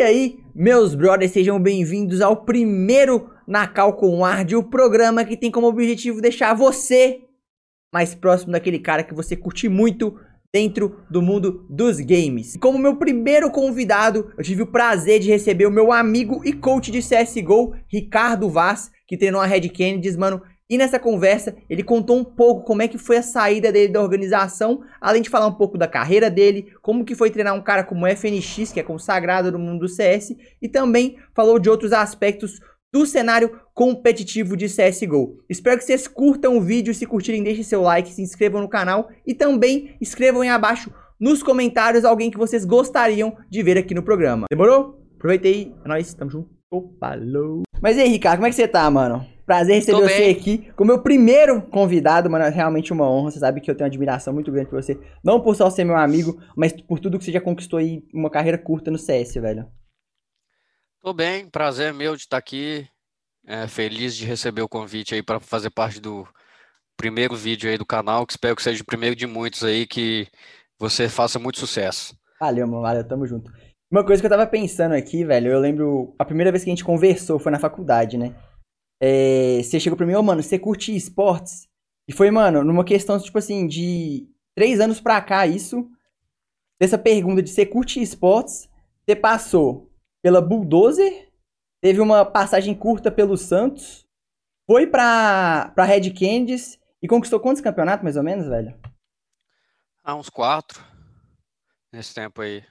E aí, meus brothers, sejam bem-vindos ao primeiro Nacal com Ard, o programa que tem como objetivo deixar você mais próximo daquele cara que você curte muito dentro do mundo dos games. Como meu primeiro convidado, eu tive o prazer de receber o meu amigo e coach de CSGO, Ricardo Vaz, que treinou a Red Kennedy, mano. E nessa conversa, ele contou um pouco como é que foi a saída dele da organização, além de falar um pouco da carreira dele, como que foi treinar um cara como FNX, que é consagrado no mundo do CS, e também falou de outros aspectos do cenário competitivo de CSGO. Espero que vocês curtam o vídeo, se curtirem deixem seu like, se inscrevam no canal e também escrevam aí abaixo nos comentários alguém que vocês gostariam de ver aqui no programa. Demorou? Aproveitei, é nóis, tamo junto. Falou! Mas e aí, Ricardo, como é que você tá, mano? Prazer receber você aqui como meu primeiro convidado, mano. É realmente uma honra. Você sabe que eu tenho uma admiração muito grande por você. Não por só ser meu amigo, mas por tudo que você já conquistou aí uma carreira curta no CS, velho. Tô bem, prazer meu de estar aqui. É, feliz de receber o convite aí para fazer parte do primeiro vídeo aí do canal, que espero que seja o primeiro de muitos aí, que você faça muito sucesso. Valeu, mano, valeu, tamo junto. Uma coisa que eu tava pensando aqui, velho, eu lembro, a primeira vez que a gente conversou foi na faculdade, né? É, você chegou pra mim, ô, oh, mano, você curte esportes? E foi, mano, numa questão, tipo assim, de três anos pra cá, isso, dessa pergunta de você curte esportes, você passou pela Bulldozer, teve uma passagem curta pelo Santos, foi pra, pra Red Candies e conquistou quantos campeonatos, mais ou menos, velho? Ah, uns quatro, nesse tempo aí.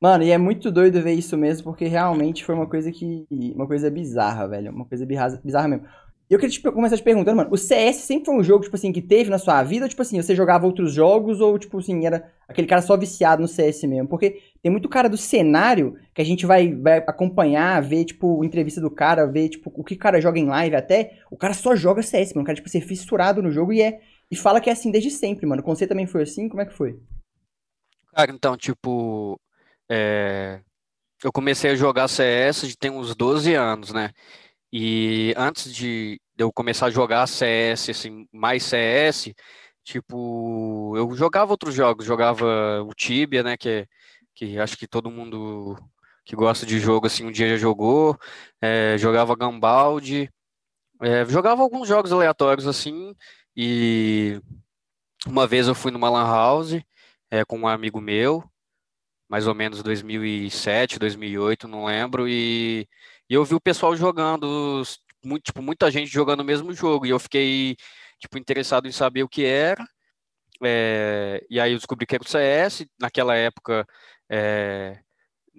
Mano, e é muito doido ver isso mesmo, porque realmente foi uma coisa que. Uma coisa bizarra, velho. Uma coisa bizarra mesmo. E eu queria te começar te perguntando, mano, o CS sempre foi um jogo, tipo assim, que teve na sua vida, ou tipo assim, você jogava outros jogos, ou tipo assim, era aquele cara só viciado no CS mesmo? Porque tem muito cara do cenário que a gente vai, vai acompanhar, ver, tipo, entrevista do cara, ver, tipo, o que o cara joga em live até. O cara só joga CS, mano. O cara, tipo, ser fissurado no jogo e é. E fala que é assim desde sempre, mano. Com você também foi assim? Como é que foi? Cara, então, tipo, é, eu comecei a jogar CS de tem uns 12 anos, né? E antes de eu começar a jogar CS, assim, mais CS, tipo, eu jogava outros jogos, jogava o Tibia, né, que, que acho que todo mundo que gosta de jogo, assim, um dia já jogou, é, jogava Gambald, é, jogava alguns jogos aleatórios, assim, e uma vez eu fui numa lan house é, com um amigo meu, mais ou menos 2007, 2008, não lembro, e, e eu vi o pessoal jogando, muito, tipo, muita gente jogando o mesmo jogo, e eu fiquei, tipo, interessado em saber o que era, é, e aí eu descobri que era o CS, naquela época é,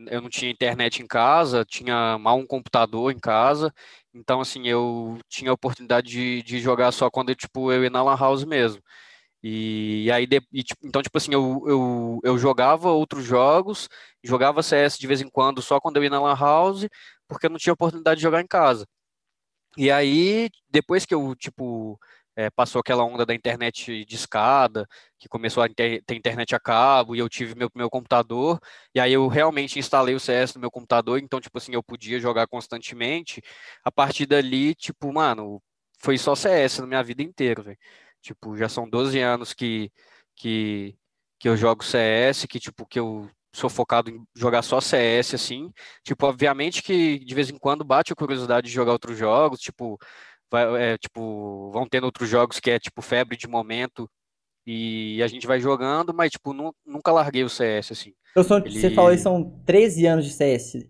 eu não tinha internet em casa, tinha mal um computador em casa, então, assim, eu tinha a oportunidade de, de jogar só quando, tipo, eu ia na lan house mesmo. E, aí, e, tipo, então, tipo assim, eu, eu, eu jogava outros jogos, jogava CS de vez em quando, só quando eu ia na Lan House, porque eu não tinha oportunidade de jogar em casa. E aí, depois que eu, tipo, é, passou aquela onda da internet de escada, que começou a ter, ter internet a cabo, e eu tive meu meu computador, e aí eu realmente instalei o CS no meu computador, então, tipo assim, eu podia jogar constantemente. A partir dali, tipo, mano, foi só CS na minha vida inteira, velho. Tipo, já são 12 anos que, que, que eu jogo CS, que, tipo, que eu sou focado em jogar só CS, assim. Tipo, obviamente que de vez em quando bate a curiosidade de jogar outros jogos, tipo, vai, é, tipo, vão tendo outros jogos que é, tipo, febre de momento e a gente vai jogando, mas, tipo, nunca larguei o CS, assim. Então, são, Ele... Você falou aí, são 13 anos de CS.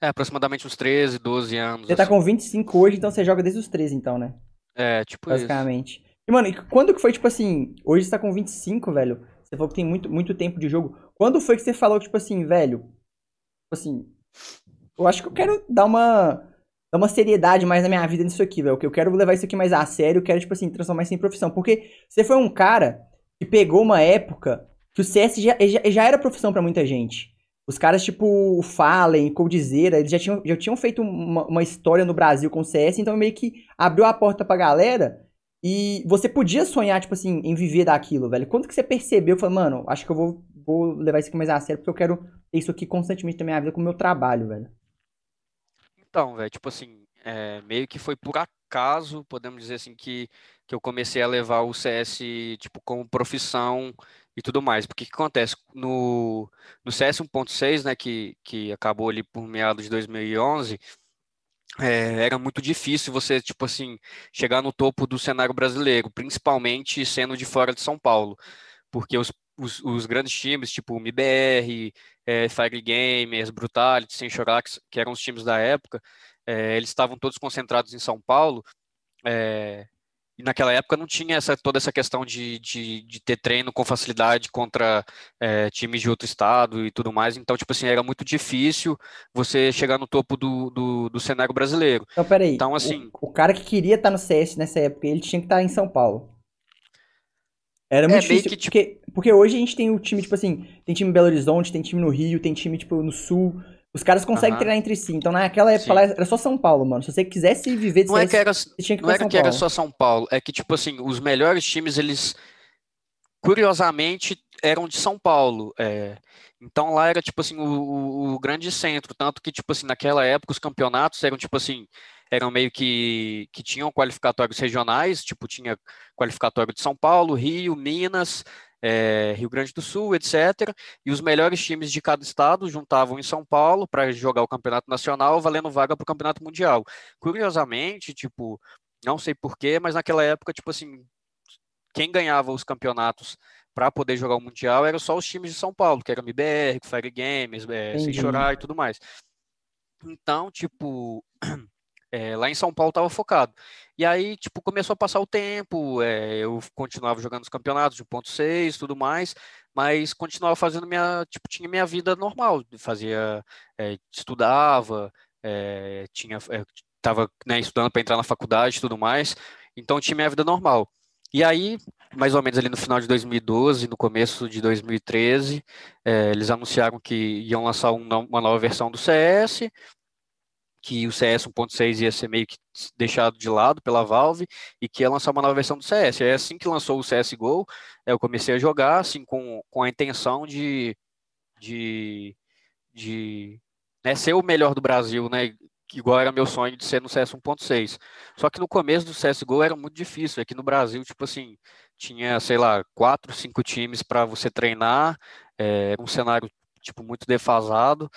É, aproximadamente uns 13, 12 anos. Você tá assim. tá com 25 hoje, então você joga desde os 13, então, né? É, tipo Basicamente. Isso. E, mano, quando que foi, tipo assim, hoje você tá com 25, velho, você falou que tem muito, muito tempo de jogo. Quando foi que você falou, tipo assim, velho, tipo assim, eu acho que eu quero dar uma, dar uma seriedade mais na minha vida nisso aqui, velho, que eu quero levar isso aqui mais a sério, eu quero, tipo assim, transformar isso em profissão. Porque você foi um cara que pegou uma época que o CS já, já, já era profissão para muita gente. Os caras, tipo, o Fallen, Coldzera, eles já tinham, já tinham feito uma, uma história no Brasil com o CS, então meio que abriu a porta pra galera e você podia sonhar, tipo assim, em viver daquilo, velho. Quando que você percebeu, falou, mano, acho que eu vou, vou levar isso aqui mais a sério, porque eu quero ter isso aqui constantemente na minha vida com o meu trabalho, velho. Então, velho, tipo assim, é, meio que foi por acaso, podemos dizer assim, que, que eu comecei a levar o CS, tipo, como profissão e tudo mais. Porque o que acontece? No, no CS 1.6, né, que, que acabou ali por meados de 2011, é, era muito difícil você, tipo assim, chegar no topo do cenário brasileiro, principalmente sendo de fora de São Paulo. Porque os, os, os grandes times, tipo o MBR, é, Fire Gamers, Brutality, Sem Chorar, que eram os times da época, é, eles estavam todos concentrados em São Paulo, é, e naquela época não tinha essa, toda essa questão de, de, de ter treino com facilidade contra é, times de outro estado e tudo mais. Então, tipo assim, era muito difícil você chegar no topo do, do, do cenário brasileiro. Então, peraí. Então, assim. O, o, cara que queria estar no CS nessa época, ele tinha que estar em São Paulo. Era muito é, difícil, que, tipo... porque, porque hoje a gente tem o time, tipo assim, tem time em Belo Horizonte, tem time no Rio, tem time, tipo, no Sul. Os caras conseguem uhum. treinar entre si. Então, naquela época lá, era só São Paulo, mano. Se você quisesse viver de não CS, é que era, você tinha que Não era São que Paulo. era só São Paulo. É que, tipo assim, os melhores times, eles, curiosamente, eram de São Paulo. É. Então, lá era, tipo assim, o, o, o, grande centro. Tanto que, tipo assim, naquela época, os campeonatos eram, tipo assim, eram meio que, que tinham qualificatórios regionais. Tipo, tinha qualificatório de São Paulo, Rio, Minas é, Rio Grande do Sul, etc. E os melhores times de cada estado juntavam em São Paulo para jogar o campeonato nacional, valendo vaga para o campeonato mundial. Curiosamente, tipo, não sei porquê, mas naquela época, tipo assim, quem ganhava os campeonatos para poder jogar o mundial eram só os times de São Paulo, que era MBR, Fire Games, é, Sem Chorar e tudo mais. Então, tipo, é, lá em São Paulo estava focado. E aí, tipo, começou a passar o tempo, é, eu continuava jogando os campeonatos de ponto 6 tudo mais, mas continuava fazendo minha, tipo, tinha minha vida normal, fazia, é, estudava, tinha, estava né, estudando para entrar na faculdade tudo mais, então tinha minha vida normal. E aí, mais ou menos ali no final de 2012, no começo de 2013, é, eles anunciaram que iam lançar um, uma nova versão do CS, que o CS 1.6 ia ser meio que deixado de lado pela Valve e que ia lançar uma nova versão do CS. É assim que lançou o CSGO, eu comecei a jogar assim com, com a intenção de, de, de né, ser o melhor do Brasil, né? Igual era meu sonho de ser no CS 1.6. Só que no começo do CSGO era muito difícil. Aqui no Brasil, tipo assim, tinha, sei lá, quatro, cinco times para você treinar. É, um cenário, tipo, muito defasado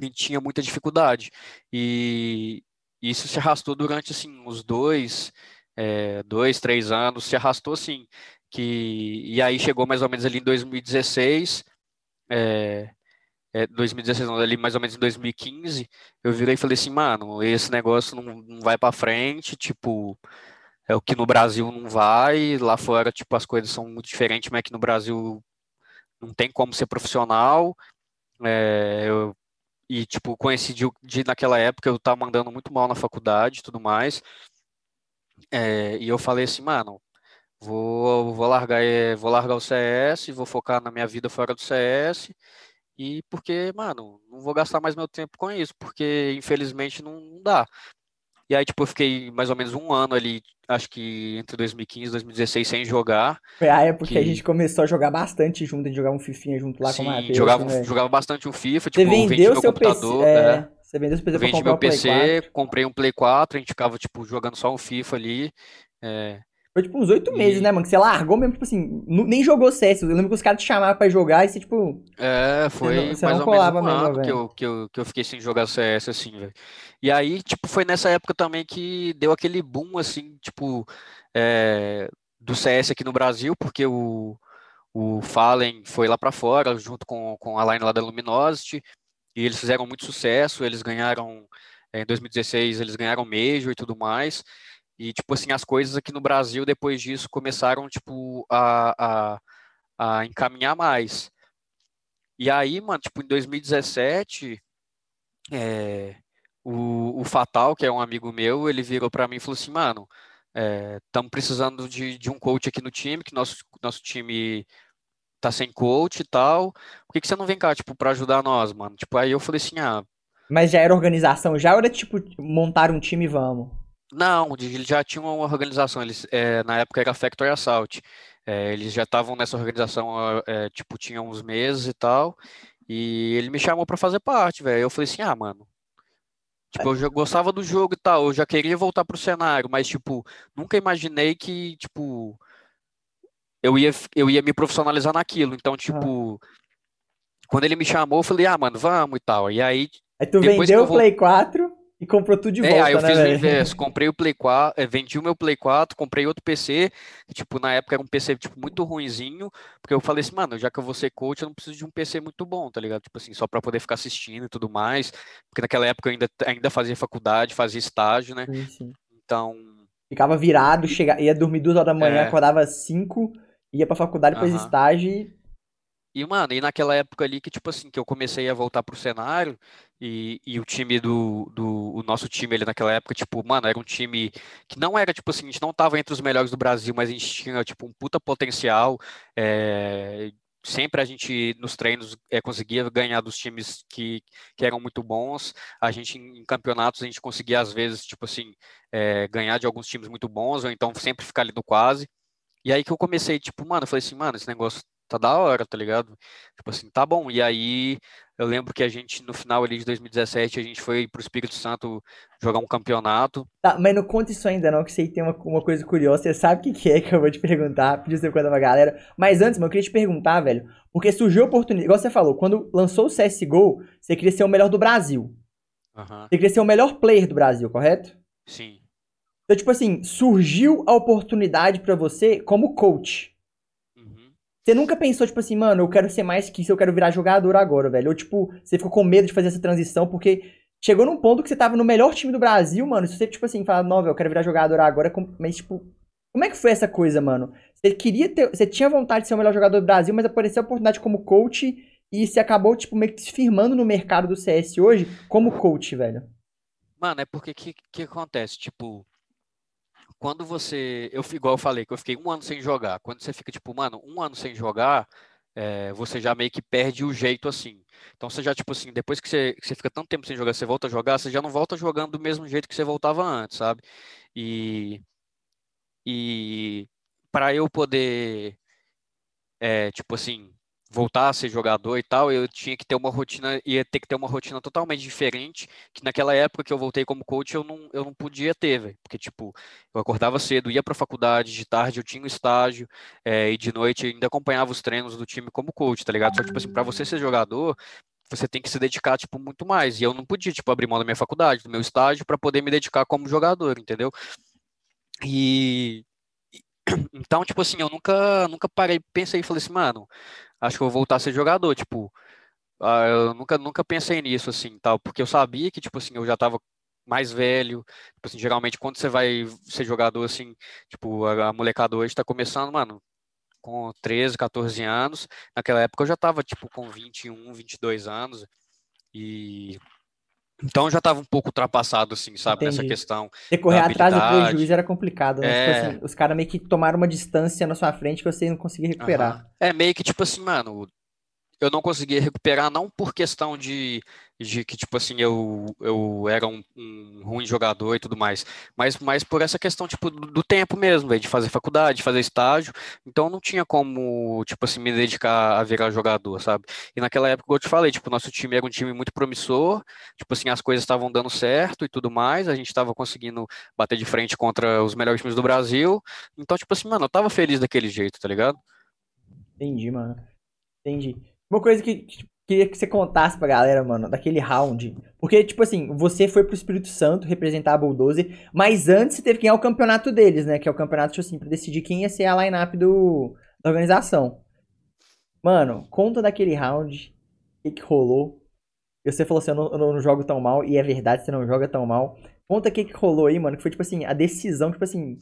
e tinha muita dificuldade. E isso se arrastou durante, assim, uns dois, é, dois, três anos, se arrastou, assim, que, e aí chegou mais ou menos ali em 2016, é, é, 2016 não, ali mais ou menos em 2015, eu virei e falei assim, mano, esse negócio não, não vai para frente, tipo, é o que no Brasil não vai, lá fora, tipo, as coisas são muito diferentes, mas aqui no Brasil não tem como ser profissional, é, eu e, tipo, coincidiu de naquela época eu tava mandando muito mal na faculdade e tudo mais. É, e eu falei assim, mano, vou, vou, largar, é, vou largar o CS, vou focar na minha vida fora do CS. E porque, mano, não vou gastar mais meu tempo com isso, porque infelizmente não, não dá. E aí, tipo, eu fiquei mais ou menos um ano ali, acho que entre 2015 e 2016, sem jogar. Foi a época que... que a gente começou a jogar bastante junto, a gente jogava um fifinha junto lá Sim, com o Matheus. Jogava, né? jogava bastante o FIFA, tipo, Você vendeu seu computador. PC, é, é. Você vendeu seu PC Vendi meu PC, comprei um Play 4, a gente ficava, tipo, jogando só um FIFA ali. É, foi tipo uns oito meses, né, mano? Que você largou mesmo, tipo assim, nem jogou CS. Eu lembro que os caras te chamavam pra jogar e você, tipo. É, foi você não, você mais ou menos um mesmo, ano que eu, que, eu, que eu fiquei sem jogar CS, assim, velho. E aí, tipo, foi nessa época também que deu aquele boom, assim, tipo, é, do CS aqui no Brasil, porque o, o Fallen foi lá para fora, junto com, com a line lá da Luminosity, e eles fizeram muito sucesso, eles ganharam, é, em 2016, eles ganharam Major e tudo mais. E, tipo assim, as coisas aqui no Brasil, depois disso, começaram, tipo, a, a, a encaminhar mais. E aí, mano, tipo, em 2017, é, o, o Fatal, que é um amigo meu, ele virou para mim e falou assim, mano, estamos é, precisando de, de um coach aqui no time, que nosso, nosso time tá sem coach e tal. Por que, que você não vem cá, tipo, para ajudar nós, mano? Tipo, aí eu falei assim, ah... Mas já era organização já era, tipo, montar um time e vamos? Não, eles já tinham uma organização, eles, é, na época era Factory Assault. É, eles já estavam nessa organização, é, tipo, tinha uns meses e tal. E ele me chamou para fazer parte, velho. Eu falei assim, ah, mano. Tipo, eu já gostava do jogo e tal, eu já queria voltar pro cenário, mas, tipo, nunca imaginei que, tipo, eu ia, eu ia me profissionalizar naquilo. Então, tipo, quando ele me chamou, eu falei, ah, mano, vamos e tal. E aí. Aí tu vendeu o Play 4 e comprou tudo de volta, é, aí eu né, fiz o inverso, comprei o Play 4, eh, vendi o meu Play 4, comprei outro PC, que, tipo, na época era um PC, tipo, muito ruinzinho, porque eu falei assim, mano, já que eu vou ser coach, eu não preciso de um PC muito bom, tá ligado? Tipo assim, só pra poder ficar assistindo e tudo mais, porque naquela época eu ainda, ainda fazia faculdade, fazia estágio, né? Sim, sim. Então, Ficava virado, chega... ia dormir duas horas da manhã, É. acordava às 5, ia pra faculdade, depois Aham. estágio e... E, mano, e naquela época ali que, tipo assim, que eu comecei a voltar pro cenário e, e o time do, do, o nosso time ali naquela época, tipo, mano, era um time que não era, tipo assim, a gente não tava entre os melhores do Brasil, mas a gente tinha, tipo, um puta potencial, é, sempre a gente, nos treinos, é, conseguia ganhar dos times que, que eram muito bons, a gente, em campeonatos, a gente conseguia, às vezes, tipo assim, é, ganhar de alguns times muito bons, ou então sempre ficar ali no quase, e aí que eu comecei, tipo, mano, eu falei assim, mano, esse negócio tá da hora, tá ligado? Tipo assim, tá bom. E aí eu lembro que a gente, no final ali de 2017, a gente foi pro Espírito Santo jogar um campeonato. Tá, mas não conta isso ainda não, que isso aí tem uma, uma coisa curiosa. Você sabe o que, que é que eu vou te perguntar, pedir você conta pra galera. Mas antes, mano, eu queria te perguntar, velho, porque surgiu a oportunidade, igual você falou, quando lançou o CSGO, você queria ser o melhor do Brasil. Aham, Você queria ser o melhor player do Brasil, correto? sim. Então, tipo assim, surgiu a oportunidade pra você como coach. Você nunca pensou, tipo assim, mano, eu quero ser mais que isso, eu quero virar jogador agora, velho. Ou, tipo, você ficou com medo de fazer essa transição, porque chegou num ponto que você tava no melhor time do Brasil, mano. Se você, tipo assim, falar, não, velho, eu quero virar jogador agora, mas, tipo, como é que foi essa coisa, mano? Você queria ter. Você tinha vontade de ser o melhor jogador do Brasil, mas apareceu a oportunidade como coach e você acabou, tipo, meio que se firmando no mercado do CS hoje como coach, velho. Mano, é porque que que acontece? Tipo, quando você. Eu, igual eu falei, que eu fiquei um ano sem jogar. Quando você fica, tipo, mano, um ano sem jogar, é, você já meio que perde o jeito assim. Então você já, tipo assim, depois que você, que você fica tanto tempo sem jogar, você volta a jogar, você já não volta jogando do mesmo jeito que você voltava antes, sabe? E, e para eu poder, é, tipo assim, voltar a ser jogador e tal, eu tinha que ter uma rotina, ia ter que ter uma rotina totalmente diferente, que naquela época que eu voltei como coach, eu não, eu não podia ter, velho. Porque, tipo, eu acordava cedo, ia pra faculdade, de tarde eu tinha um estágio, é, e de noite eu ainda acompanhava os treinos do time como coach, tá ligado? Só tipo assim, pra você ser jogador, você tem que se dedicar, tipo, muito mais. E eu não podia, tipo, abrir mão da minha faculdade, do meu estágio, pra poder me dedicar como jogador, entendeu? E. Então, tipo assim, eu nunca, nunca parei, pensei e falei assim, mano, acho que eu vou voltar a ser jogador, tipo, ah, eu nunca, nunca pensei nisso, assim, tal, porque eu sabia que, tipo assim, eu já tava mais velho, tipo assim, geralmente quando você vai ser jogador, assim, tipo, a, a molecada hoje tá começando, mano, com 13, 14 anos, naquela época eu já tava, tipo, com 21, 22 anos, e... Então já tava um pouco ultrapassado, assim, sabe, nessa Entendi. questão Você correr da atrás do prejuízo era complicado, né? É. Tipo assim, os caras meio que tomaram uma distância na sua frente que você não conseguia recuperar. Aham. É meio que tipo assim, mano, eu não conseguia recuperar não por questão de, de que, tipo assim, eu, eu era um, um ruim jogador e tudo mais, mas, mas por essa questão, tipo, do, do tempo mesmo, velho, de fazer faculdade, de fazer estágio, então não tinha como, tipo assim, me dedicar a virar jogador, sabe? E naquela época, como eu te falei, tipo, nosso time era um time muito promissor, tipo assim, as coisas estavam dando certo e tudo mais, a gente estava conseguindo bater de frente contra os melhores times do Brasil, então, tipo assim, mano, eu tava feliz daquele jeito, tá ligado? Entendi, mano. Entendi. Uma coisa que que, queria que você contasse pra galera, mano, daquele round. Porque, tipo assim, você foi pro Espírito Santo representar a Bulldozer, mas antes você teve que ganhar o campeonato deles, né? Que é o campeonato, tipo assim, pra decidir quem ia ser a line-up do, da organização. Mano, conta daquele round, o que, que rolou. E você falou assim, eu não, eu não jogo tão mal, e é verdade, você não joga tão mal. Conta o que, que rolou aí, mano, que foi, tipo assim, a decisão, tipo assim,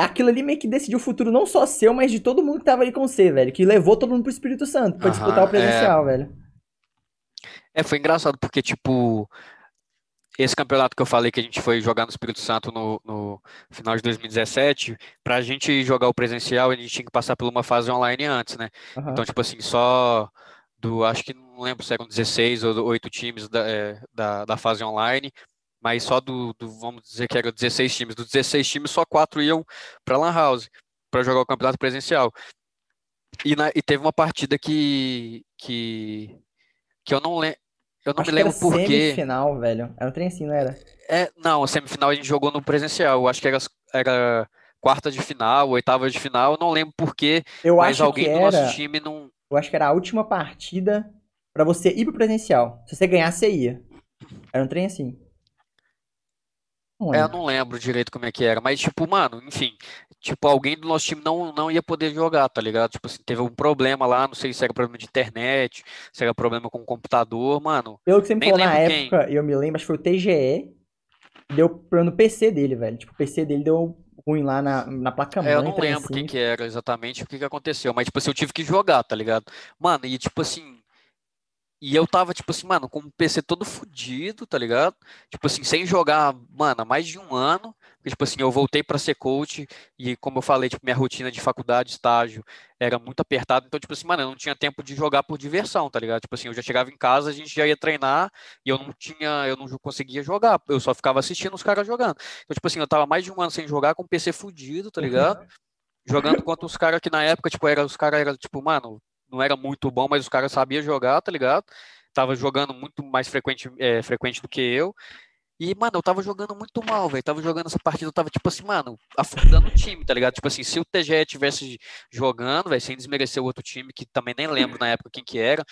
aquilo ali meio que decidiu o futuro não só seu, mas de todo mundo que tava ali com você, velho. Que levou todo mundo pro Espírito Santo pra disputar o presencial, velho. É, foi engraçado porque, tipo, esse campeonato que eu falei que a gente foi jogar no Espírito Santo no, no final de 2017, pra gente jogar o presencial, a gente tinha que passar por uma fase online antes, né? Então, tipo assim, só do, acho que não lembro se eram 16 ou 8 times da, é, da, da fase online, mas só do, do, vamos dizer que eram 16 times. Dos 16 times, só 4 iam pra Lan House, pra jogar o campeonato presencial. E, na- e teve uma partida que, que, que eu não lembro. Eu não Acho me era lembro por quê. semifinal, velho. Era um trem assim, não era? É, não, a semifinal a gente jogou no presencial. Eu acho que era, era quarta de final, oitava de final, eu não lembro porquê, Eu mas acho alguém que do era. nosso time não. Eu acho que era a última partida pra você ir pro presencial. Se você ganhasse, você ia. Era um trem assim. Não É, eu não lembro direito como é que era, mas tipo, mano, enfim, tipo, alguém do nosso time não, não ia poder jogar, tá ligado? Tipo assim, teve um problema lá, não sei se era problema de internet, se era problema com o computador, mano, Pelo que você me falou na lembro quem. época, eu me lembro, acho que foi o TGE. Deu problema no PC dele, velho. Tipo, o PC dele deu ruim lá na, na É, eu não trem lembro quem assim. que era exatamente o que que aconteceu, mas tipo assim, eu tive que jogar, tá ligado? Mano, e tipo assim, e eu tava tipo assim, mano, com o PC todo fudido, tá ligado? Tipo assim, sem jogar, mano, há mais de um ano. Porque, tipo assim, eu voltei pra ser coach e como eu falei, tipo, minha rotina de faculdade, estágio era muito apertada, então tipo assim, mano, eu não tinha tempo de jogar por diversão, tá ligado? Tipo assim, eu já chegava em casa, a gente já ia treinar e eu não tinha, eu não conseguia jogar, eu só ficava assistindo os caras jogando. Então, tipo assim, eu tava mais de um ano sem jogar com o PC fudido, tá ligado? jogando contra os caras que na época, tipo, era, os caras eram, tipo, mano, não era muito bom, mas os caras sabiam jogar, tá ligado? Tava jogando muito mais frequente, é, frequente do que eu. E, mano, eu tava jogando muito mal, velho. Tava jogando essa partida, eu tava, tipo assim, mano, afundando o time, tá ligado? Tipo assim, se o TGE tivesse jogando, velho, sem desmerecer o outro time, que também nem lembro na época quem que era.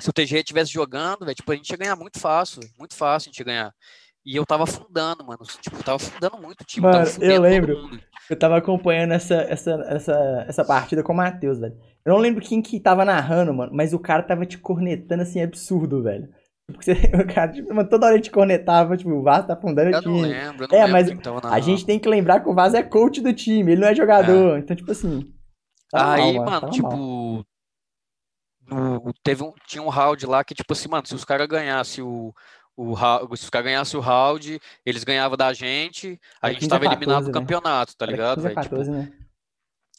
Se o TGE tivesse jogando, velho, tipo, a gente ia ganhar muito fácil, véio, muito fácil a gente ia ganhar. E eu tava afundando, mano. Tipo, eu tava afundando muito o time, tava Mano, eu lembro. Eu tava acompanhando essa, essa, essa, essa partida com o Matheus, velho. Eu não lembro quem que tava narrando, mano, mas o cara tava te cornetando assim, absurdo, velho. Porque o cara, tipo, mano, toda hora ele te cornetava, tipo, o Vasco tá afundando o Eu não time. lembro, eu não É, mas A gente tem que lembrar que o Vaz é coach do time, ele não é jogador. Então, tipo assim. Tava mal, Aí, mano. mal. tipo, no- teve um, tinha um round lá que, tipo assim, mano, se os caras ganhassem o, o, se os caras ganhassem o round, eles ganhavam da gente, a gente 15 a tava eliminado 14, do né? campeonato, tá ligado, 15 a velho? Tipo, 14, né?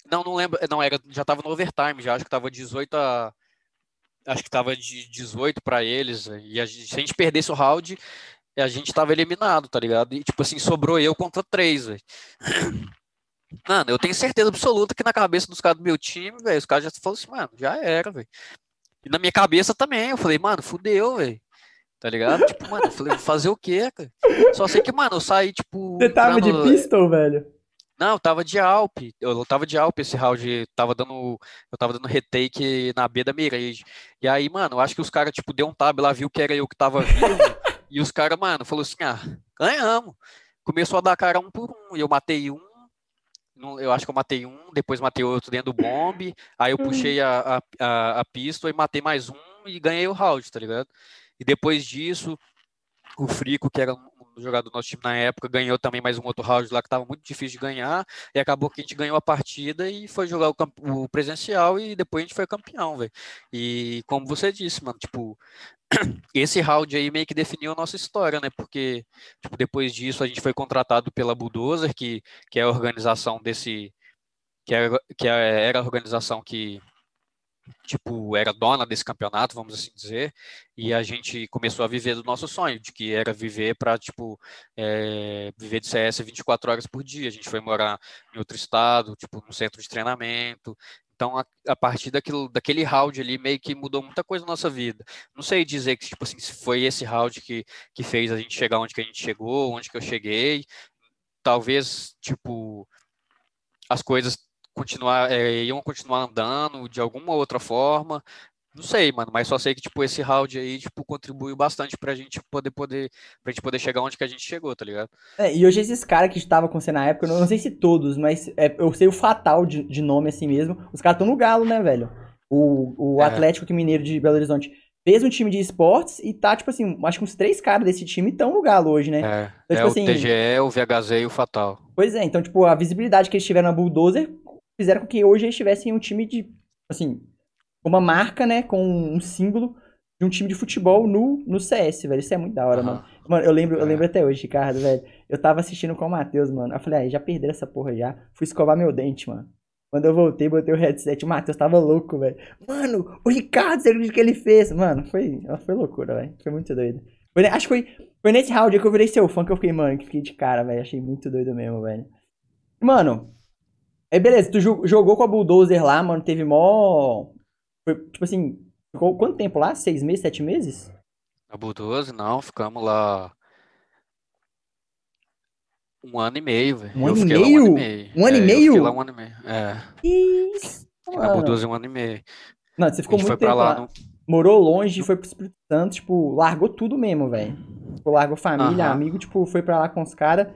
não, não lembro, não, era, já tava no overtime, já acho que tava 18 a, acho que tava de 18 pra eles, e a gente- se a gente perdesse o round, a gente tava eliminado, tá ligado? E, tipo assim, sobrou eu contra três, velho. Mano, eu tenho certeza absoluta que na cabeça dos caras do meu time, velho, os caras já falaram assim, mano, já era, velho. E na minha cabeça também, eu falei, mano, fudeu, velho. Tá ligado? Tipo, mano, eu falei, vou fazer o quê, cara? Só sei que, mano, eu saí, tipo, Você tava de entrando- pistol, velho? Não, eu tava de Alp. Eu tava de Alp esse round. Tava dando. Eu tava dando retake na B da Mirage. E aí, mano, eu acho que os caras, tipo, deu um tab lá, viu que era eu que tava vivo. e os caras, mano, falou assim: ah, ganhamos. Começou a dar cara um por um. E eu matei um. Eu acho que eu matei um, depois matei outro dentro do bombe. Aí eu puxei a, a, a, a e matei mais um e ganhei o round, tá ligado? E depois disso, o Frico, que era um jogador do nosso time na época, ganhou também mais um outro round lá que tava muito difícil de ganhar. E acabou que a gente ganhou a partida e foi jogar o, o presencial e depois a gente foi campeão, velho. E como você disse, mano, tipo, esse round aí meio que definiu a nossa história, né? Porque tipo, depois disso a gente foi contratado pela Bulldozer, que, que é a organização desse. Que era, que é, era a organização que tipo, era dona desse campeonato, vamos assim dizer, e a gente começou a viver do nosso sonho, de que era viver para, tipo, é, viver de CS 24 horas por dia. A gente foi morar em outro estado, tipo, num centro de treinamento. Então, a, a partir daquilo, daquele round ali, meio que mudou muita coisa na nossa vida. Não sei dizer que, tipo assim, foi esse round que, que fez a gente chegar onde que a gente chegou, onde que eu cheguei. Talvez, tipo, as coisas continuar, é, iam continuar andando de alguma outra forma. Não sei, mano, mas só sei que, tipo, esse round aí, tipo, contribuiu bastante pra gente poder, poder, pra gente poder chegar onde que a gente chegou, tá ligado? É, e hoje esses caras que estavam com você na época, eu não, não sei se todos, mas é, eu sei o Fatal de, de nome assim mesmo. Os caras estão no Galo, né, velho? O, o É. Atlético Mineiro de Belo Horizonte fez um time de esportes e tá, tipo assim, acho que uns três caras desse time estão no Galo hoje, né? É, Então, é tipo o assim- TGE, o VHZ e o Fatal. Pois é, então, tipo, a visibilidade que eles tiveram na Bulldozer fizeram com que hoje eles tivessem um time de, assim, uma marca, né, com um símbolo de um time de futebol no, no CS, velho. Isso é muito da hora, Aham. mano. Mano, eu lembro, eu É. lembro até hoje, Ricardo, velho. Eu tava assistindo com o Matheus, mano. Eu falei, ah, já perderam essa porra já. Fui escovar meu dente, mano. Quando eu voltei, botei o headset, o Matheus tava louco, velho. Mano, o Ricardo, você o que ele fez? Mano, foi, foi loucura, velho. Foi muito doido. Foi acho que foi, foi nesse round que eu virei seu fã que eu fiquei, mano, que fiquei de cara, velho. Achei muito doido mesmo, velho. Mano, aí beleza, tu jo- jogou com a Bulldozer lá, mano, teve mó... Foi, tipo assim, ficou quanto tempo lá? Seis meses, sete meses? Na Bulldozer, não, ficamos lá. Um ano e meio, velho. Um ano e meio? Um ano e meio. Um ano e É, meio? fiquei lá um ano e meio. É. Isso, mano. Bulldozer um ano e meio. Mano, você A ficou foi muito tempo lá lá. no. Morou longe, foi pro Espírito Santo, tipo, largou tudo mesmo, velho. Tipo, largou família, amigo, tipo, foi pra lá com os caras.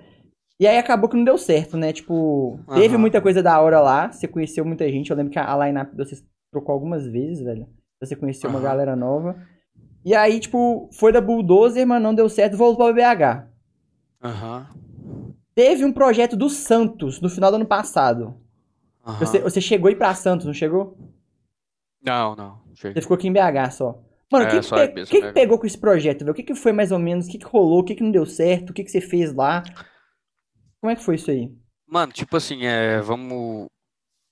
E aí acabou que não deu certo, né? Tipo, teve Aham. muita coisa da hora lá, você conheceu muita gente. Eu lembro que a line-up de vocês trocou algumas vezes, velho. Você conheceu uma Aham. galera nova. E aí, tipo, foi da Bulldozer, mas não deu certo, voltou pra BH. Aham. Teve um projeto do Santos no final do ano passado. Você, você chegou aí pra Santos, não chegou? Não, não. Você Cheguei. ficou aqui em BH só. Mano, o É, que, que, pe- que que BH. pegou com esse projeto, velho? O que, que foi mais ou menos? O que, que rolou? O que, que não deu certo? O que, que você fez lá? Como é que foi isso aí? Mano, tipo assim, é, vamos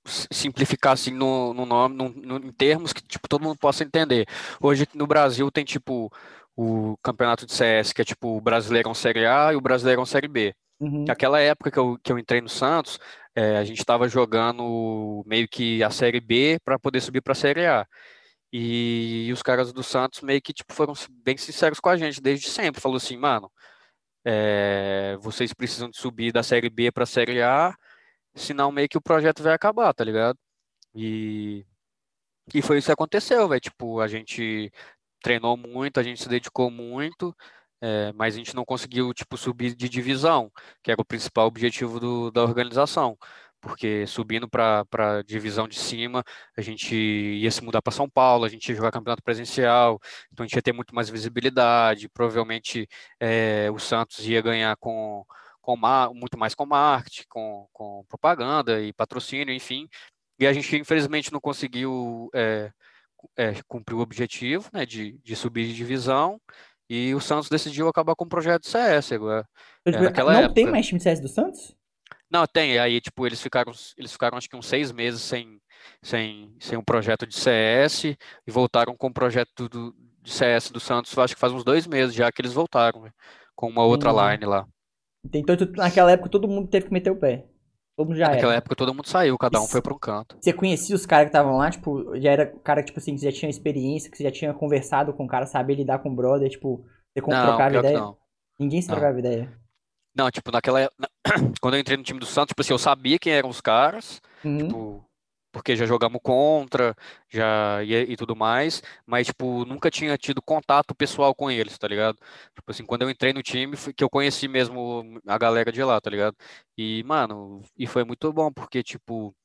simplificar assim no, no nome, no, no- em termos que tipo, todo mundo possa entender. Hoje no Brasil tem tipo o campeonato de CS, que é tipo o Brasileirão Série A e o Brasileirão Série B. Uhum. Naquela época que eu, que eu entrei no Santos, é, a gente estava jogando meio que a Série B para poder subir para a Série A. E, os caras do Santos meio que tipo, foram bem sinceros com a gente desde sempre. Falou assim, mano, é, vocês precisam de subir da Série B para a Série A, senão meio que o projeto vai acabar, tá ligado? E, e foi isso que aconteceu, velho. Tipo, a gente treinou muito, a gente se dedicou muito, é, mas a gente não conseguiu, tipo, subir de divisão, que era o principal objetivo do- da organização. Porque subindo para a divisão de cima, a gente ia se mudar para São Paulo, a gente ia jogar campeonato presencial, então a gente ia ter muito mais visibilidade. Provavelmente é, o Santos ia ganhar com, com mar- muito mais com marketing, com, com propaganda e patrocínio, enfim. E a gente, infelizmente, não conseguiu é, é, cumprir o objetivo, né, de, de subir de divisão. E o Santos decidiu acabar com o projeto CS agora. Tipo, naquela não tem época. mais time de CS do Santos? Não, tem. Aí, tipo, eles ficaram, eles ficaram acho que uns seis meses sem, sem, sem um projeto de CS e voltaram com o projeto do, de CS do Santos, acho que faz uns dois meses já que eles voltaram, né, com uma outra Entendi. line lá. Então, naquela época todo mundo teve que meter o pé. Todo mundo já Naquela era. época todo mundo saiu, cada um Isso. foi para um canto. Você conhecia os caras que estavam lá, tipo, já era cara que, tipo assim, que já tinha experiência, que você já tinha conversado com o cara, sabia lidar com o brother, tipo, você Não, que ideia? não. Ninguém se trocava ideia. Não, tipo, naquela. na- Quando eu entrei no time do Santos, tipo assim, eu sabia quem eram os caras, Uhum. tipo, porque já jogamos contra, já e, e tudo mais, mas, tipo, nunca tinha tido contato pessoal com eles, tá ligado? Tipo assim, quando eu entrei no time, foi que eu conheci mesmo a galera de lá, tá ligado? E, mano, e foi muito bom, porque, tipo,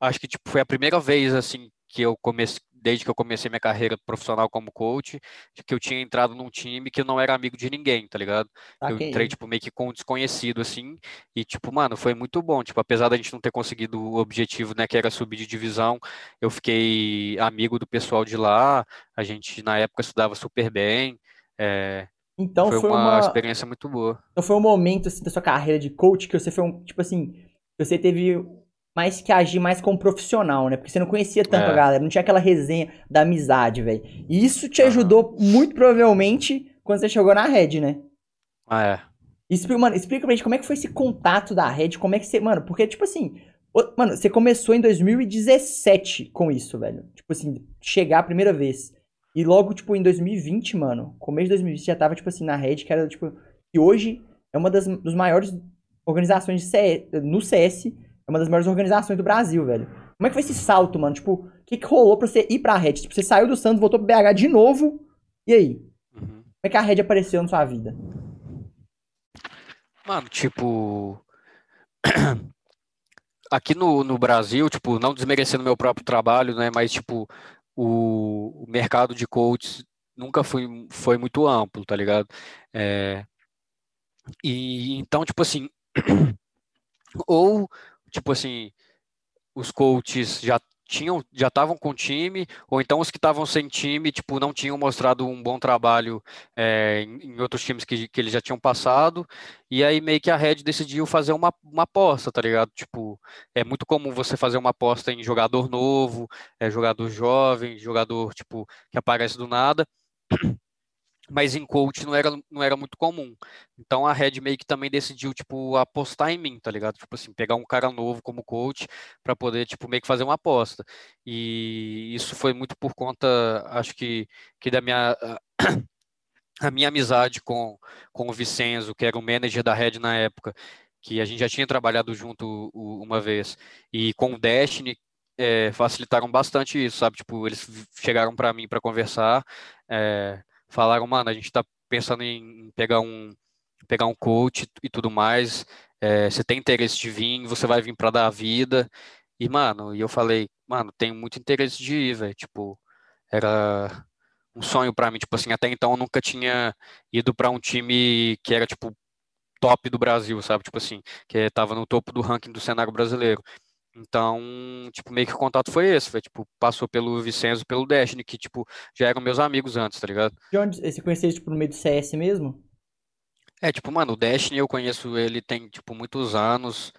acho que, tipo, foi a primeira vez, assim, que eu comecei, desde que eu comecei minha carreira profissional como coach, que eu tinha entrado num time que eu não era amigo de ninguém, tá ligado? Eu Saquei. entrei, tipo, meio que com um desconhecido, assim, e, tipo, mano, foi muito bom. Tipo, apesar da gente não ter conseguido o objetivo, né, que era subir de divisão, eu fiquei amigo do pessoal de lá, a gente, na época, estudava super bem, é, Então foi foi uma uma, experiência muito boa. então foi um momento, assim, da sua carreira de coach que você foi um, tipo assim, você teve mais que agir mais como profissional, né? Porque você não conhecia tanto a É. galera, não tinha aquela resenha da amizade, velho. E isso te ajudou muito provavelmente quando você chegou na Red, né? Ah, é. Explica, mano, explica pra gente como é que foi esse contato da Red, como é que você, mano, porque tipo assim, mano, você começou em 2017 com isso, velho. Tipo assim, chegar a primeira vez. E logo, tipo, em 2020, mano, começo de 2020 já tava, tipo assim, na Red, que era, tipo, que hoje é uma das dos maiores organizações de CS, no CS, uma das maiores organizações do Brasil, velho. Como é que foi esse salto, mano? Tipo, o que que rolou pra você ir pra Red? Tipo, você saiu do Santos, voltou pro BH de novo, e aí? Uhum. Como é que a Red apareceu na sua vida? Mano, tipo. Aqui no, no Brasil, tipo, não desmerecendo meu próprio trabalho, né? Mas, tipo, o, o mercado de coaches nunca foi, foi muito amplo, tá ligado? É, e então, tipo assim, ou, tipo assim, os coaches já tinham, já estavam com time, ou então os que estavam sem time, tipo, não tinham mostrado um bom trabalho é, em, em outros times que, que eles já tinham passado, e aí meio que a Red decidiu fazer uma, uma aposta, tá ligado? Tipo, é muito comum você fazer uma aposta em jogador novo, é, jogador jovem, jogador, tipo, que aparece do nada, mas em coach não era, não era muito comum. Então a Red meio que também decidiu, tipo, apostar em mim, tá ligado? Tipo assim, pegar um cara novo como coach para poder, tipo, meio que fazer uma aposta. E isso foi muito por conta, acho que, que da minha a minha amizade com, com o Vicenzo, que era o manager da Red na época, que a gente já tinha trabalhado junto uma vez, e com o Destiny, é, facilitaram bastante isso, sabe? Tipo, eles chegaram para mim para conversar, é, falaram, mano, a gente está pensando em pegar um pegar um coach e tudo mais. É, você tem interesse de vir, você vai vir para dar a vida. E, mano, e eu falei, mano, tenho muito interesse de ir, velho. Tipo, era um sonho para mim, tipo assim, até então eu nunca tinha ido para um time que era tipo top do Brasil, sabe? Tipo assim, que tava no topo do ranking do cenário brasileiro. Então, tipo, meio que o contato foi esse, foi, tipo, passou pelo Vicenzo, pelo Destiny, que, tipo, já eram meus amigos antes, tá ligado? De onde você conheceu, tipo, no meio do CS mesmo? É, tipo, mano, o Destiny eu conheço ele tem, tipo, muitos anos,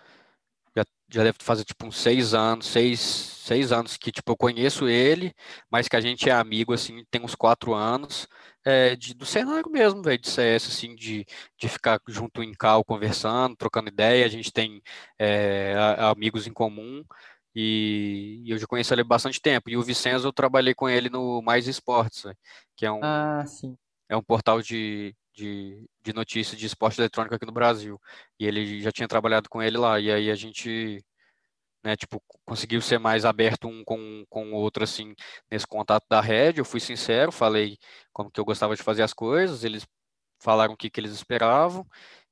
já, já deve fazer, tipo, uns seis anos, seis, seis anos que, tipo, eu conheço ele, mas que a gente é amigo, assim, tem uns quatro anos, é, de, do cenário mesmo, velho, de CS, assim, de, de ficar junto em cal, conversando, trocando ideia, a gente tem é, amigos em comum, e, e, eu já conheço ele há bastante tempo. E o Vicenzo, eu trabalhei com ele no Mais Esportes, que é um, ah, é um portal de, de, de notícias de esporte eletrônico aqui no Brasil. E ele já tinha trabalhado com ele lá. E aí a gente né, tipo, conseguiu ser mais aberto um com, com o outro, assim, nesse contato da rede, eu fui sincero, falei como que eu gostava de fazer as coisas, eles falaram o que, que eles esperavam,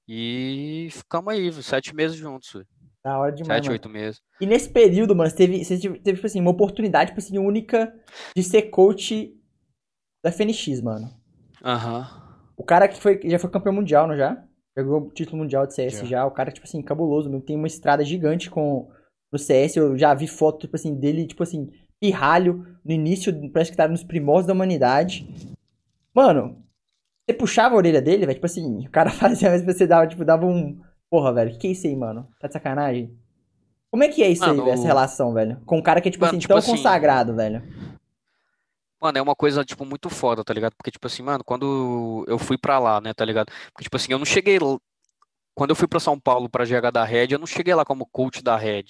e ficamos aí, sete meses juntos. Da hora demais, Sete, mano. oito meses. E nesse período, mano, você teve, você teve, teve tipo assim, uma oportunidade, tipo assim, única de ser coach da FNX, mano. Aham. Uhum. O cara que foi, já foi campeão mundial, não já? Pegou o título mundial de CS já. já. O cara, tipo assim, cabuloso mesmo. Tem uma estrada gigante com no CS, eu já vi foto, tipo assim, dele, tipo assim, pirralho, no início, parece que tava nos primórdios da humanidade. Mano, você puxava a orelha dele, velho, tipo assim, o cara fazia, mas você dava, tipo, dava um... Porra, velho, que que é isso aí, mano? Tá de sacanagem? Como é que é isso mano, aí, velho, essa relação, velho? Com um cara que é, tipo mano, assim, tipo tão assim, consagrado, velho. Mano, é uma coisa, tipo, muito foda, tá ligado? Porque, tipo assim, mano, quando eu fui pra lá, né, tá ligado? Porque, tipo assim, eu não cheguei quando eu fui para São Paulo para GH da Red, eu não cheguei lá como coach da Red,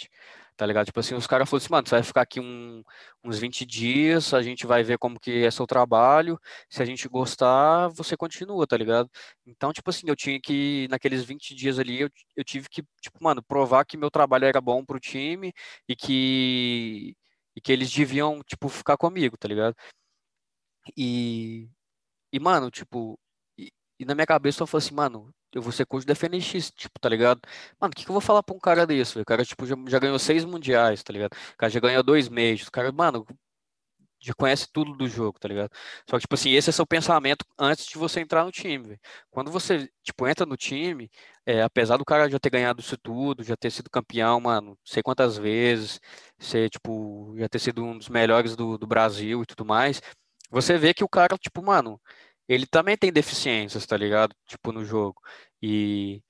tá ligado? Tipo assim, os caras falaram assim, mano, você vai ficar aqui um, uns 20 dias, a gente vai ver como que é seu trabalho, se a gente gostar, você continua, tá ligado? Então, tipo assim, eu tinha que, naqueles 20 dias ali, eu, eu tive que, tipo, mano, provar que meu trabalho era bom pro time e que, e que eles deviam, tipo, ficar comigo, tá ligado? E, e mano, tipo, e, e na minha cabeça eu falei assim, mano, eu vou ser coach da FNX, tipo, tá ligado? Mano, o que, que eu vou falar pra um cara desse? O cara, tipo, já, já ganhou seis mundiais, tá ligado? O cara já ganhou dois meses. O cara, mano, já conhece tudo do jogo, tá ligado? Só que, tipo assim, esse é seu pensamento antes de você entrar no time, véio. Quando você, tipo, entra no time, é, apesar do cara já ter ganhado isso tudo, já ter sido campeão, mano, sei quantas vezes, ser, tipo, já ter sido um dos melhores do, do Brasil e tudo mais, você vê que o cara, tipo, mano, ele também tem deficiências, tá ligado? Tipo, no jogo. E,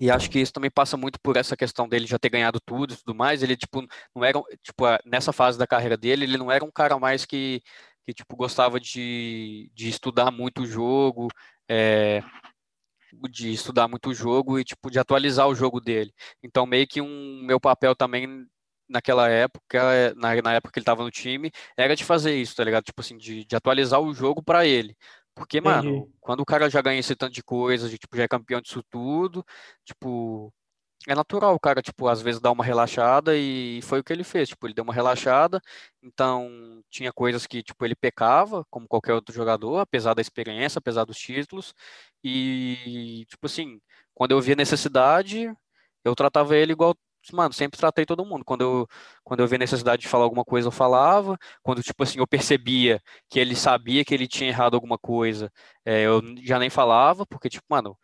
e acho que isso também passa muito por essa questão dele já ter ganhado tudo e tudo mais. Ele, tipo, não era, tipo, nessa fase da carreira dele, ele não era um cara mais que, que tipo, gostava de, de estudar muito o jogo, é, de estudar muito o jogo e, tipo, de atualizar o jogo dele. Então, meio que um meu papel também naquela época, na, na época que ele estava no time, era de fazer isso, tá ligado? Tipo assim, de, de atualizar o jogo para ele. Porque, Entendi. mano, quando o cara já ganha esse tanto de coisa, de, tipo, já é campeão disso tudo, tipo, é natural o cara, tipo, às vezes dar uma relaxada e foi o que ele fez, tipo, ele deu uma relaxada, então tinha coisas que, tipo, ele pecava, como qualquer outro jogador, apesar da experiência, apesar dos títulos, e, tipo assim, quando eu via necessidade, eu tratava ele igual mano, sempre tratei todo mundo. Quando eu, quando eu via necessidade de falar alguma coisa, eu falava. Quando, tipo assim, eu percebia que ele sabia que ele tinha errado alguma coisa, é, eu já nem falava, porque, tipo, mano,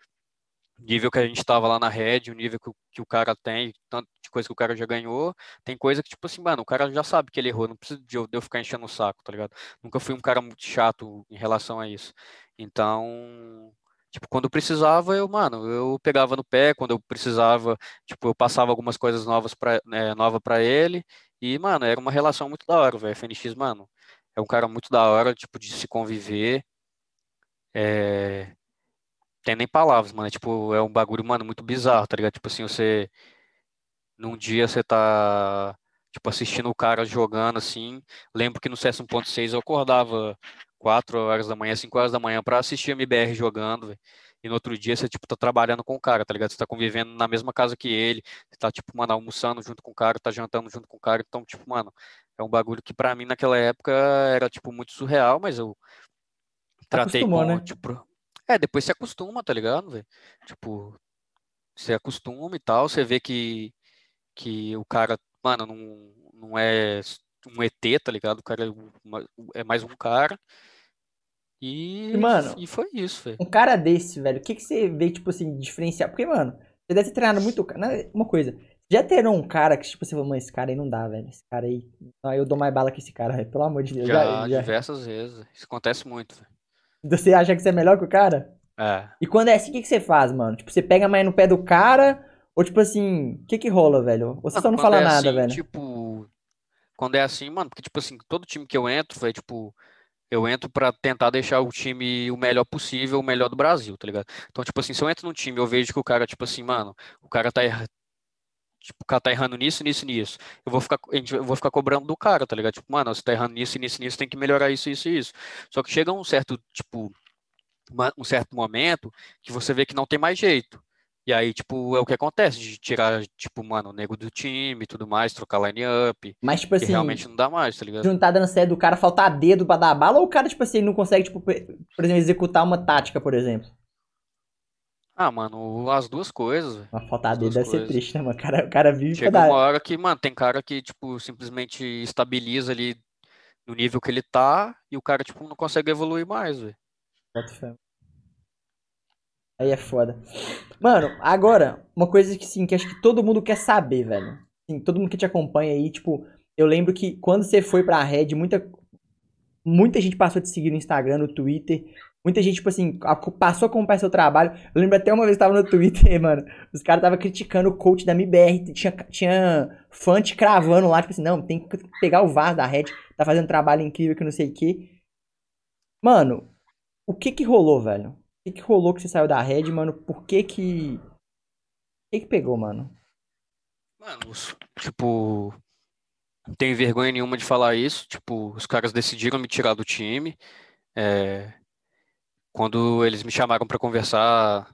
nível que a gente tava lá na rede, o nível que, que o cara tem, tanto de coisa que o cara já ganhou, tem coisa que, tipo assim, mano, o cara já sabe que ele errou, não precisa de eu, de eu ficar enchendo o saco, tá ligado? Nunca fui um cara muito chato em relação a isso. Então, Tipo, quando precisava, eu, mano, eu pegava no pé, quando eu precisava, tipo, eu passava algumas coisas novas para né, nova para ele. E, mano, era uma relação muito da hora, velho. FNX, mano, é um cara muito da hora, tipo, de se conviver. É... Tem nem palavras, mano. É, tipo, é um bagulho, mano, muito bizarro, tá ligado? Tipo assim, você. Num dia você tá, tipo, assistindo o cara jogando assim. Lembro que no CS 1.6 eu acordava 4 horas da manhã, 5 horas da manhã para assistir a MBR jogando, véio. E no outro dia você, tipo, tá trabalhando com o cara, tá ligado? Você tá convivendo na mesma casa que ele, você tá, tipo, mano, almoçando junto com o cara, tá jantando junto com o cara. Então, tipo, mano, é um bagulho que para mim naquela época era, tipo, muito surreal, mas eu tratei Acostumou, com, né? tipo... É, depois você acostuma, tá ligado, velho? Tipo, você acostuma e tal, você vê que, que o cara, mano, não, não é um ET, tá ligado? O cara é, é mais um cara. E, E, mano, e foi isso, velho. Um cara desse, velho, o que, que você vê, tipo assim, diferenciar? Porque, mano, você deve ter treinado muito. Uma coisa, já terão um cara que, tipo, você falou, mano, esse cara aí não dá, velho. Esse cara aí. Não, eu dou mais bala que esse cara, velho. Pelo amor de Deus. Já Já, diversas vezes. Isso acontece muito, velho. Você acha que você é melhor que o cara? É. E quando é assim, o que, que você faz, mano? Tipo, você pega mais no pé do cara? Ou, tipo assim, o que que rola, velho? Ou você só não Quando fala é nada, assim, velho? tipo, quando é assim, mano, porque, tipo assim, todo time que eu entro, foi, tipo, eu entro pra tentar deixar o time o melhor possível, o melhor do Brasil, tá ligado? Então, tipo assim, se eu entro num time eu vejo que o cara, tipo assim, mano, o cara tá. Tipo, o cara tá errando nisso, nisso, nisso. Eu vou ficar, eu vou ficar cobrando do cara, tá ligado? Tipo, mano, você tá errando nisso, nisso, nisso, tem que melhorar isso, isso isso. Só que chega um certo, tipo, uma- um certo momento que você vê que não tem mais jeito. E aí, tipo, é o que acontece, de tirar, tipo, mano, o nego do time e tudo mais, trocar line-up, Mas, tipo assim, realmente não dá mais, tá ligado? não tá dando certo do cara faltar dedo pra dar bala, ou o cara, tipo assim, não consegue, tipo, por exemplo, executar uma tática, por exemplo? Ah, mano, as duas coisas, velho. Mas faltar dedo deve ser coisas. triste, né, mano? O cara, o cara vive pra Chega dar. uma hora que, mano, tem cara que, tipo, simplesmente estabiliza ali no nível que ele tá e o cara, tipo, não consegue evoluir mais, velho. Aí é foda. Mano, agora, uma coisa que sim, que acho que todo mundo quer saber, velho. Sim, todo mundo que te acompanha aí, tipo, eu lembro que quando você foi pra Red, muita muita gente passou a te seguir no Instagram, no Twitter. Muita gente, tipo assim, passou a acompanhar seu trabalho. Eu lembro até uma vez que tava no Twitter, mano. Os caras estavam criticando o coach da MBR. Tinha, tinha fã te cravando lá, tipo assim, não, tem que pegar o VAR da Red. Tá fazendo um trabalho incrível que não sei o quê. Mano, o que que rolou, velho? Que que rolou que você saiu da Red, mano? Por que que. O que que pegou, mano? Mano, tipo, não tenho vergonha nenhuma de falar isso. Tipo, os caras decidiram me tirar do time. É, quando eles me chamaram pra conversar,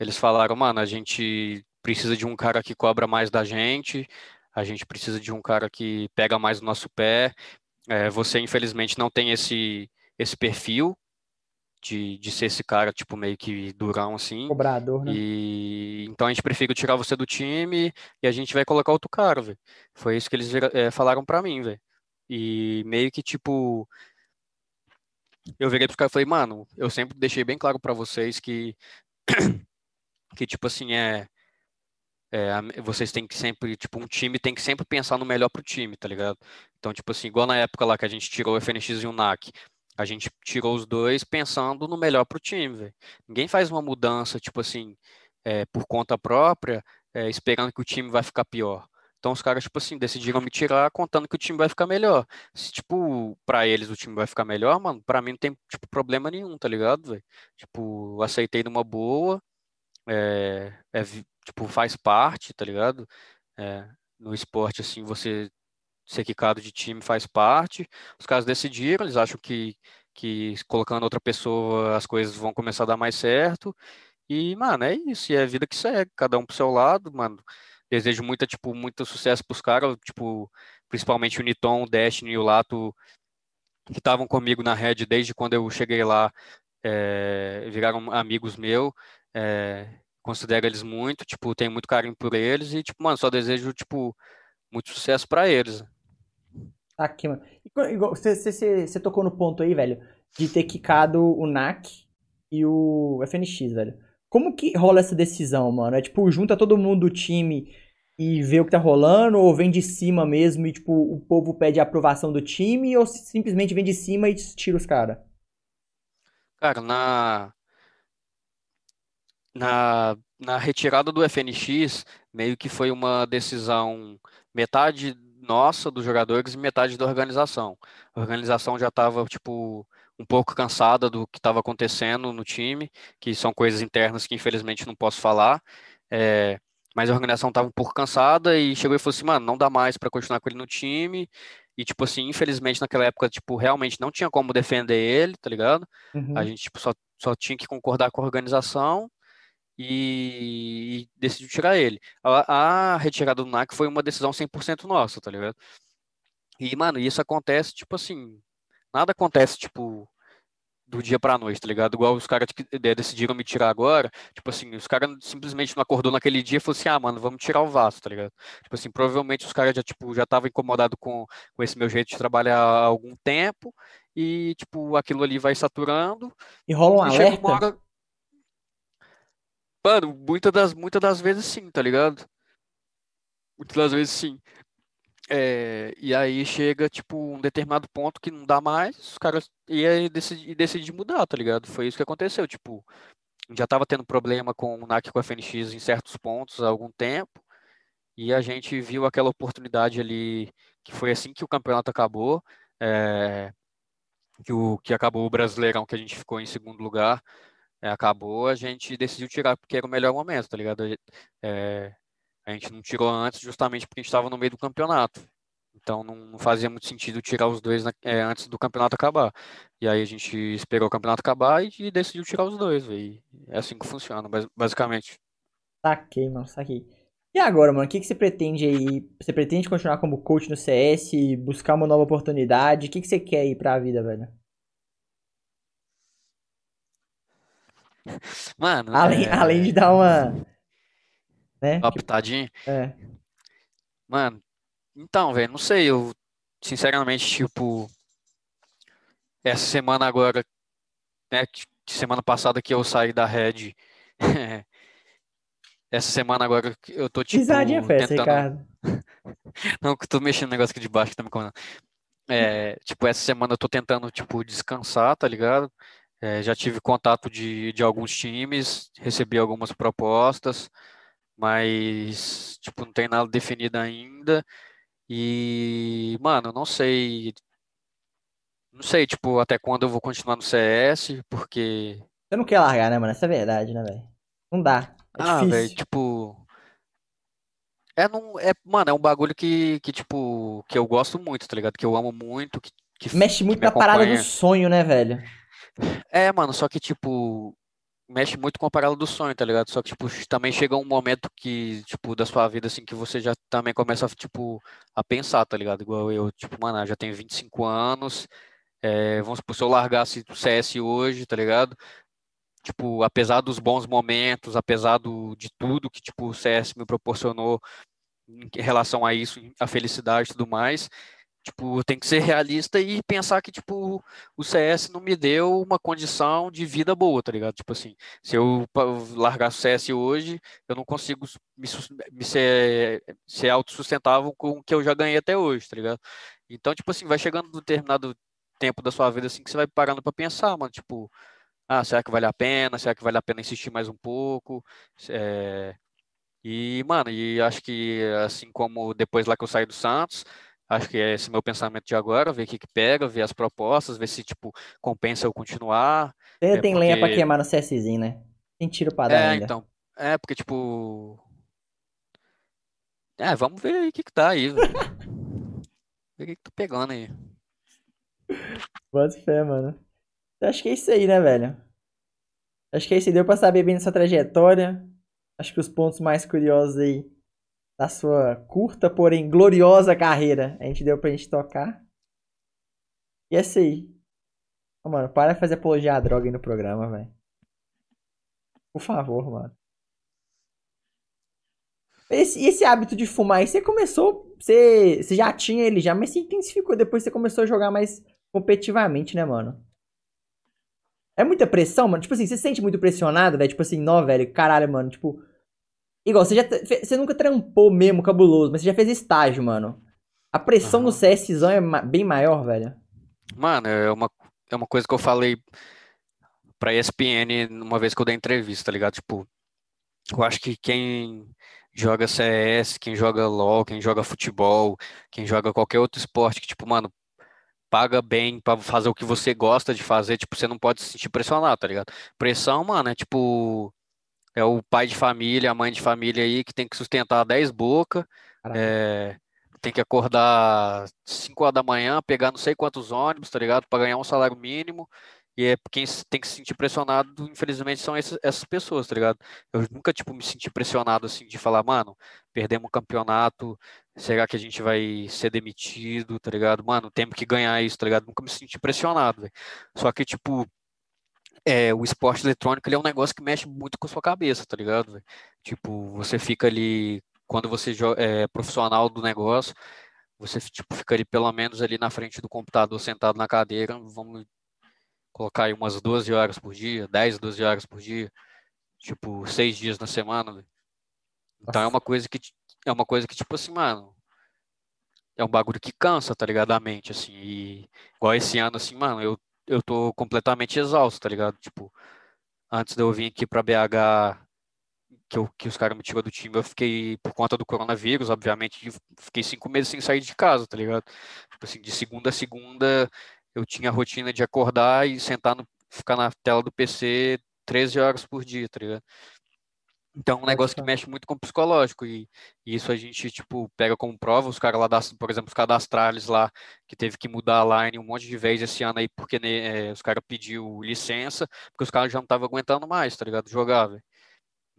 eles falaram, mano, a gente precisa de um cara que cobra mais da gente, a gente precisa de um cara que pega mais o nosso pé. É, você, infelizmente, não tem esse, esse perfil de, de ser esse cara, tipo, meio que durão assim. Cobrador, né? E então a gente prefere tirar você do time e a gente vai colocar outro cara, velho. Foi isso que eles eh, falaram pra mim, velho. E meio que tipo, eu virei pros caras e falei, mano, eu sempre deixei bem claro pra vocês que que tipo assim é, é, vocês têm que sempre, tipo, um time tem que sempre pensar no melhor pro time, tá ligado? Então, tipo assim, igual na época lá que a gente tirou o FNX e o NAC, a gente tirou os dois pensando no melhor pro time, velho. Ninguém faz uma mudança, tipo assim, é, por conta própria, é, esperando que o time vai ficar pior. Então os caras, tipo assim, decidiram me tirar contando que o time vai ficar melhor. Se, tipo, pra eles o time vai ficar melhor, mano, pra mim não tem, tipo, problema nenhum, tá ligado, velho? Tipo, aceitei numa boa, é, é tipo, faz parte, tá ligado? É, no esporte, assim, você ser quicado de time faz parte. Os caras decidiram, eles acham que, que colocando outra pessoa as coisas vão começar a dar mais certo. E, mano, é isso, e é a vida que segue, cada um pro seu lado, mano. Desejo muita, tipo, muito sucesso pros caras, tipo, principalmente o Niton, o Destiny e o Lato, que estavam comigo na Red desde quando eu cheguei lá, é, viraram amigos meus, é, considero eles muito, tipo, tenho muito carinho por eles e, tipo, mano, só desejo, tipo, muito sucesso pra eles. Tá aqui, mano. Você, você- você tocou no ponto aí, velho, de ter quicado o NAC e o FNX, velho. Como que rola essa decisão, mano? É tipo, junta todo mundo do time e vê o que tá rolando, ou vem de cima mesmo e, tipo, o povo pede a aprovação do time, ou simplesmente vem de cima e tira os caras? Cara, na, na, na retirada do FNX, meio que foi uma decisão metade nossa, dos jogadores, e metade da organização. A organização já estava, tipo, um pouco cansada do que estava acontecendo no time, que são coisas internas que infelizmente não posso falar. É, mas a organização estava um pouco cansada e chegou e falou assim, mano, não dá mais para continuar com ele no time. E, tipo assim, infelizmente naquela época, tipo, realmente não tinha como defender ele, tá ligado? Uhum. A gente, tipo, só, só tinha que concordar com a organização e, e decidiu tirar ele. A, a retirada do NAC foi uma decisão 100% nossa, tá ligado? E, mano, isso acontece, tipo assim, nada acontece, tipo, do dia pra noite, tá ligado? Igual os caras que decidiram me tirar agora, tipo assim, os caras simplesmente não acordou naquele dia e falou assim, ah, mano, vamos tirar o Vasco, tá ligado? Tipo assim, provavelmente os caras já, tipo, já estavam incomodados com, com esse meu jeito de trabalhar há algum tempo e, tipo, aquilo ali vai saturando. E rola um e alerta? hora... Mano, muitas das, muitas das vezes sim, tá ligado? Muitas das vezes sim. É, e aí chega, tipo, um determinado ponto que não dá mais, os caras e aí mudar, tá ligado? Foi isso que aconteceu, tipo, já tava tendo problema com o NAC com a FNX em certos pontos há algum tempo, e a gente viu aquela oportunidade ali, que foi assim que o campeonato acabou, é, que, o, que acabou o Brasileirão, que a gente ficou em segundo lugar, é, acabou, a gente decidiu tirar porque era o melhor momento, tá ligado? É, a gente não tirou antes justamente porque a gente estava no meio do campeonato. Então não, fazia muito sentido tirar os dois é, antes do campeonato acabar. E aí a gente esperou o campeonato acabar e, e decidiu tirar os dois, véio. É assim que funciona, basicamente. Saquei, mano, saquei. E agora, mano, o que, que você pretende aí? Você pretende continuar como coach no CS, buscar uma nova oportunidade? O que, que você quer aí pra vida, velho? Mano, além, é... além de dar uma né? Uma pitadinha. É. Mano, então, velho, não sei, eu sinceramente, tipo, essa semana agora, né, semana passada que eu saí da Red, essa semana agora eu tô, tipo, Pisadinha festa, tentando... Ricardo. não, que eu tô mexendo no negócio aqui de baixo que tá me comendo. É, tipo, essa semana eu tô tentando, tipo, descansar, tá ligado? É, já tive contato de, de alguns times, recebi algumas propostas, mas, tipo, não tem nada definido ainda. E, mano, não sei. Não sei, tipo, até quando eu vou continuar no CS, porque. Você não quer largar, né, mano? Essa é a verdade, né, velho? Não dá. É ah, velho, tipo. É, não, é, mano, é um bagulho que, que, tipo, que eu gosto muito, tá ligado? Que eu amo muito, que, que, Mexe que muito me na parada do sonho, né, velho? É, mano, só que, tipo, mexe muito com a parada do sonho, tá ligado? Só que, tipo, também chega um momento que, tipo, da sua vida, assim, que você já também começa, tipo, a pensar, tá ligado? Igual eu, tipo, mano, já tenho 25 anos, é, vamos supor, se eu largasse o CS hoje, tá ligado? Tipo, apesar dos bons momentos, apesar do, de tudo que, tipo, o CS me proporcionou em relação a isso, a felicidade e tudo mais, Tipo, tem que ser realista e pensar que, tipo, o CS não me deu uma condição de vida boa, tá ligado? Tipo assim, se eu largar o CS hoje, eu não consigo me, me ser, ser autossustentável com o que eu já ganhei até hoje, tá ligado? Então, tipo assim, vai chegando um determinado tempo da sua vida, assim, que você vai parando para pensar, mano, tipo, ah, será que vale a pena? Será que vale a pena insistir mais um pouco? É... E, mano, e acho que assim como depois lá que eu saí do Santos, Acho que é esse meu pensamento de agora, ver o que, que pega, ver as propostas, ver se, tipo, compensa eu continuar. Ainda É tem lenha pra porque. queimar no CSzinho, né? Tem tiro pra dar É, ainda. então. É, porque, tipo. É, vamos ver aí o que que tá aí, velho. Ver o que que tá pegando aí. Bota fé, mano. Acho que é isso aí, né, velho? Acho que é isso aí. Deu pra saber bem da sua trajetória. Acho que os pontos mais curiosos aí da sua curta, porém gloriosa carreira a gente deu pra gente tocar. E é isso aí. Ô, mano, para de fazer apologia à droga aí no programa, velho. Por favor, mano. Esse, esse hábito de fumar aí, você começou. Você, você já tinha ele já, mas se intensificou depois você começou a jogar mais competitivamente, né, mano? É muita pressão, mano? Tipo assim, você se sente muito pressionado, velho? Tipo assim, não, velho, caralho, mano. Tipo. Igual, você já. Você nunca trampou mesmo cabuloso, mas você já fez estágio, mano. A pressão no Aham. CSzão é ma- bem maior, velho. Mano, é uma, é uma coisa que eu falei pra ESPN uma vez que eu dei entrevista, tá ligado? Tipo, eu acho que quem joga CS, quem joga LoL, quem joga futebol, quem joga qualquer outro esporte que, tipo, mano, paga bem pra fazer o que você gosta de fazer, tipo, você não pode se sentir pressionado, tá ligado? Pressão, mano, é tipo, é o pai de família, a mãe de família aí que tem que sustentar 10 bocas, Caraca. é, tem que acordar 5 horas da manhã, pegar não sei quantos ônibus, tá ligado? Para ganhar um salário mínimo. E é quem tem que se sentir pressionado, infelizmente, são essas, essas pessoas, tá ligado? Eu nunca, tipo, me senti pressionado, assim, de falar, mano, perdemos o campeonato, será que a gente vai ser demitido, tá ligado? Mano, temos que ganhar isso, tá ligado? Nunca me senti pressionado, velho. Só que, tipo, é, o esporte eletrônico, ele é um negócio que mexe muito com a sua cabeça, tá ligado? Tipo, você fica ali, quando você é profissional do negócio, você, tipo, fica ali pelo menos ali na frente do computador, sentado na cadeira, vamos colocar aí umas 12 horas por dia, 10, 12 horas por dia, tipo, seis dias na semana. Véio. Então é uma coisa que é uma coisa que, tipo assim, mano, é um bagulho que cansa, tá ligado? A mente, assim. E igual esse ano, assim, mano, eu, eu tô completamente exausto, tá ligado? Tipo, antes de eu vir aqui pra BH, que, eu, que os caras me tirou do time, eu fiquei, por conta do coronavírus, obviamente, fiquei cinco meses sem sair de casa, tá ligado? Tipo assim, de segunda a segunda, eu tinha a rotina de acordar e sentar no, ficar na tela do PC 13 horas por dia, tá ligado? Então, é um negócio que mexe muito com o psicológico, e, e isso a gente, tipo, pega como prova, os caras lá, das, por exemplo, os cadastrales lá, que teve que mudar a line um monte de vezes esse ano aí, porque né, é, os caras pediu licença, porque os caras já não estavam aguentando mais, tá ligado, jogar, velho.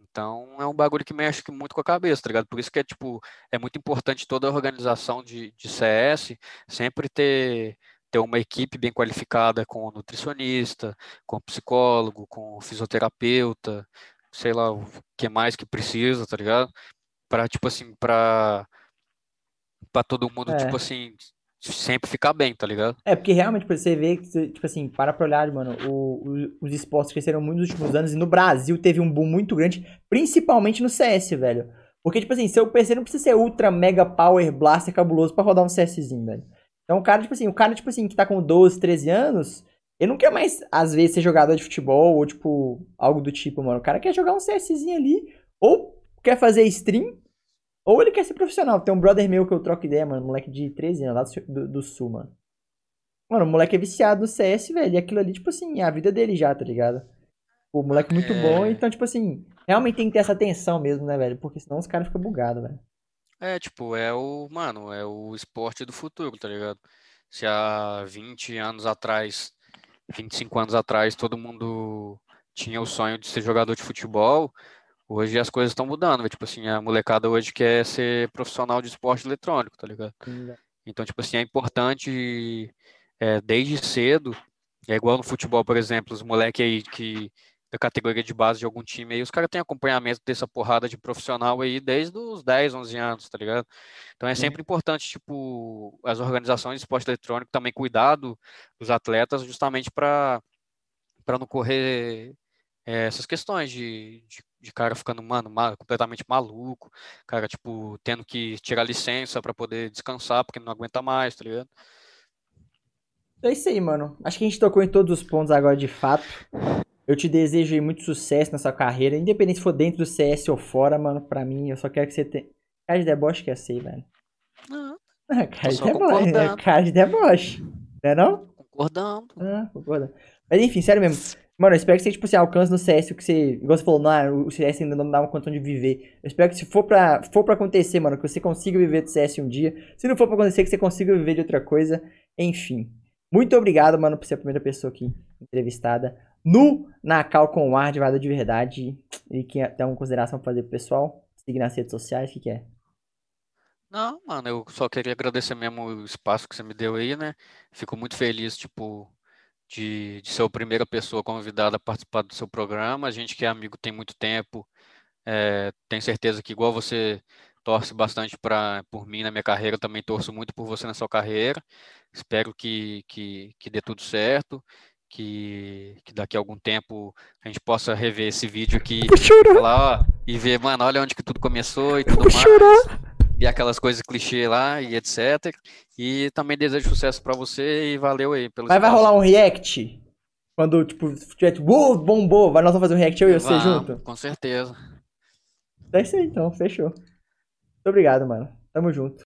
Então, é um bagulho que mexe muito com a cabeça, tá ligado? Por isso que é, tipo, é muito importante toda a organização de, de CS sempre ter ter uma equipe bem qualificada com nutricionista, com psicólogo, com fisioterapeuta, sei lá o que mais que precisa, tá ligado? Para tipo assim, para para todo mundo, é. tipo assim, sempre ficar bem, tá ligado? É, porque realmente você vê que, tipo assim, para pra olhar, mano, o, o, os esportes cresceram muito nos últimos anos e no Brasil teve um boom muito grande, principalmente no CS, velho. Porque, tipo assim, seu PC não precisa ser ultra mega power blaster cabuloso para rodar um CSzinho, velho. Então o cara, tipo assim, o cara, tipo assim, que tá com 12, 13 anos, ele não quer mais, às vezes, ser jogador de futebol ou, tipo, algo do tipo, mano. O cara quer jogar um CSzinho ali, ou quer fazer stream, ou ele quer ser profissional. Tem um brother meu que eu troco ideia, mano, moleque de 13 anos, lá do, do sul, mano. Mano, o moleque é viciado no CS, velho, e aquilo ali, tipo assim, é a vida dele já, tá ligado? O moleque muito é... bom, então, tipo assim, realmente tem que ter essa atenção mesmo, né, velho? Porque senão os caras ficam bugados, velho. É, tipo, é o, mano, é o esporte do futuro, tá ligado? Se há 20 anos atrás, 25 anos atrás, todo mundo tinha o sonho de ser jogador de futebol, hoje as coisas estão mudando, tipo assim, a molecada hoje quer ser profissional de esporte eletrônico, tá ligado? Então, tipo assim, é importante é, desde cedo, é igual no futebol, por exemplo, os moleques aí que da categoria de base de algum time aí, os caras têm acompanhamento dessa porrada de profissional aí desde os 10, 11 anos, tá ligado? Então é sempre importante, tipo, as organizações de esporte eletrônico também cuidar do, dos atletas justamente para para não correr é, essas questões de, de, de, cara ficando, mano, mal, completamente maluco, cara, tipo, tendo que tirar licença para poder descansar porque não aguenta mais, tá ligado? É isso aí, mano. Acho que a gente tocou em todos os pontos agora de fato. Eu te desejo muito sucesso na sua carreira, independente se for dentro do CS ou fora, mano. Pra mim, eu só quero que você tenha. Cara de deboche que é ser, velho. Não. Ah, cara de deboche. É cara de deboche. Não é não? Concordando. Ah, concordando. Mas enfim, sério mesmo. Mano, eu espero que você, tipo assim, alcance no CS o que você. Igual você falou, não, o CS ainda não dá uma condição de viver. Eu espero que se for pra, for pra acontecer, mano, que você consiga viver do CS um dia. Se não for pra acontecer, que você consiga viver de outra coisa. Enfim. Muito obrigado, mano, por ser a primeira pessoa aqui entrevistada no Nacal com o ar de Vada de Verdade. E que tem alguma consideração pra fazer pro pessoal? Seguir nas redes sociais, o que, que é? Não, mano, eu só queria agradecer mesmo o espaço que você me deu aí, né? Fico muito feliz, tipo, de, de ser a primeira pessoa convidada a participar do seu programa. A gente que é amigo tem muito tempo, é, tenho certeza que igual você torce bastante pra, por mim na minha carreira, também torço muito por você na sua carreira. Espero que, que, que dê tudo certo que, que daqui a algum tempo a gente possa rever esse vídeo aqui falar, ó, e ver, mano, olha onde que tudo começou e tudo mais. Chorar. E aquelas coisas clichê lá e etc. E também desejo sucesso para você e valeu aí pelo Mas vai rolar um react? Quando, tipo, tiver tipo, uh, bombou, vai nós vamos fazer um react eu e você junto? Com certeza. É isso aí então, fechou. Muito obrigado, mano. Tamo junto.